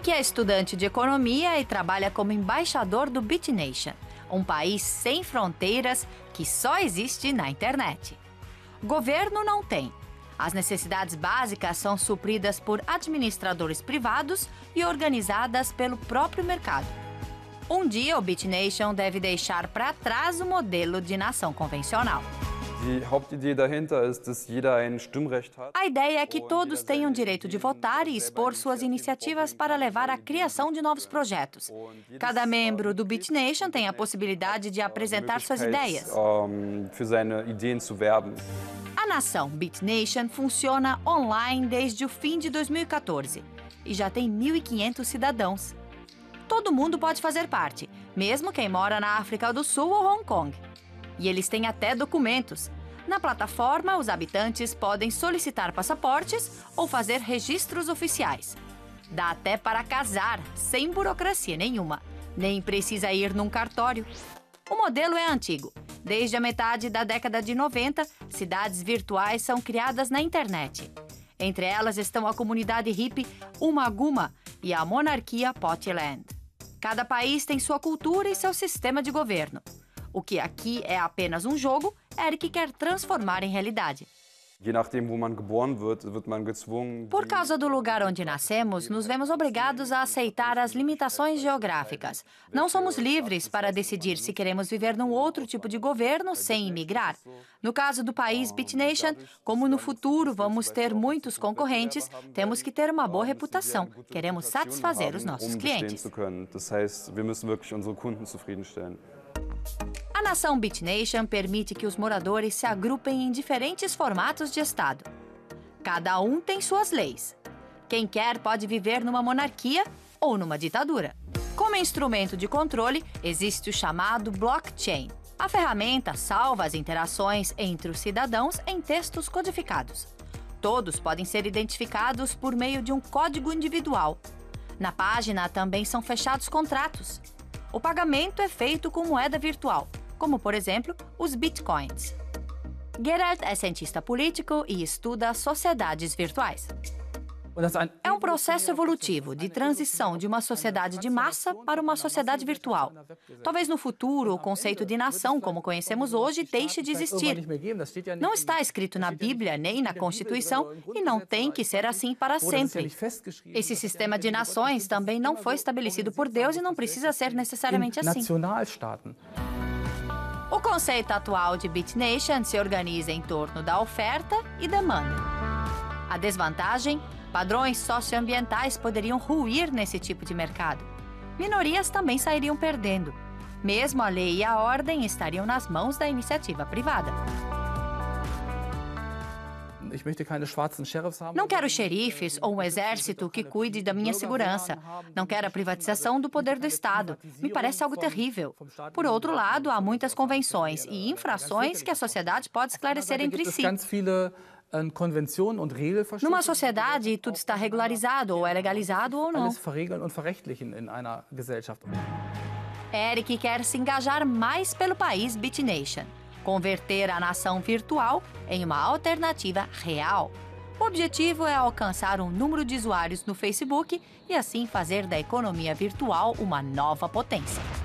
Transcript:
Eric é estudante de economia e trabalha como embaixador do BitNation, um país sem fronteiras que só existe na internet. Governo não tem. As necessidades básicas são supridas por administradores privados e organizadas pelo próprio mercado. Um dia, o BitNation deve deixar para trás o modelo de nação convencional. A ideia é que todos tenham direito de votar e expor suas iniciativas para levar à criação de novos projetos. Cada membro do BitNation tem a possibilidade de apresentar suas ideias. A nação BitNation funciona online desde o fim de 2014 e já tem 1.500 cidadãos. Todo mundo pode fazer parte, mesmo quem mora na África do Sul ou Hong Kong. E eles têm até documentos. Na plataforma, os habitantes podem solicitar passaportes ou fazer registros oficiais. Dá até para casar, sem burocracia nenhuma. Nem precisa ir num cartório. O modelo é antigo. Desde a metade da década de 90, cidades virtuais são criadas na internet. Entre elas estão a comunidade hippie Umaguma e a monarquia Potland. Cada país tem sua cultura e seu sistema de governo. O que aqui é apenas um jogo, Eric quer transformar em realidade. Por causa do lugar onde nascemos, nos vemos obrigados a aceitar as limitações geográficas. Não somos livres para decidir se queremos viver num outro tipo de governo sem imigrar. No caso do país BitNation, como no futuro vamos ter muitos concorrentes, temos que ter uma boa reputação. Queremos satisfazer os nossos clientes. A nação BitNation permite que os moradores se agrupem em diferentes formatos de Estado. Cada um tem suas leis. Quem quer pode viver numa monarquia ou numa ditadura. Como instrumento de controle, existe o chamado blockchain. A ferramenta salva as interações entre os cidadãos em textos codificados. Todos podem ser identificados por meio de um código individual. Na página também são fechados contratos. O pagamento é feito com moeda virtual, como por exemplo os bitcoins. Gerard é cientista político e estuda sociedades virtuais. É um processo evolutivo de transição de uma sociedade de massa para uma sociedade virtual. Talvez no futuro o conceito de nação, como conhecemos hoje, deixe de existir. Não está escrito na Bíblia nem na Constituição e não tem que ser assim para sempre. Esse sistema de nações também não foi estabelecido por Deus e não precisa ser necessariamente assim. O conceito atual de BitNation se organiza em torno da oferta e demanda. A desvantagem? Padrões socioambientais poderiam ruir nesse tipo de mercado. Minorias também sairiam perdendo. Mesmo a lei e a ordem estariam nas mãos da iniciativa privada. Não quero xerifes ou um exército que cuide da minha segurança. Não quero a privatização do poder do Estado. Me parece algo terrível. Por outro lado, há muitas convenções e infrações que a sociedade pode esclarecer entre si. Numa sociedade, tudo está regularizado, ou é legalizado ou não. Eric quer se engajar mais pelo país BitNation converter a nação virtual em uma alternativa real. O objetivo é alcançar um número de usuários no Facebook e assim fazer da economia virtual uma nova potência.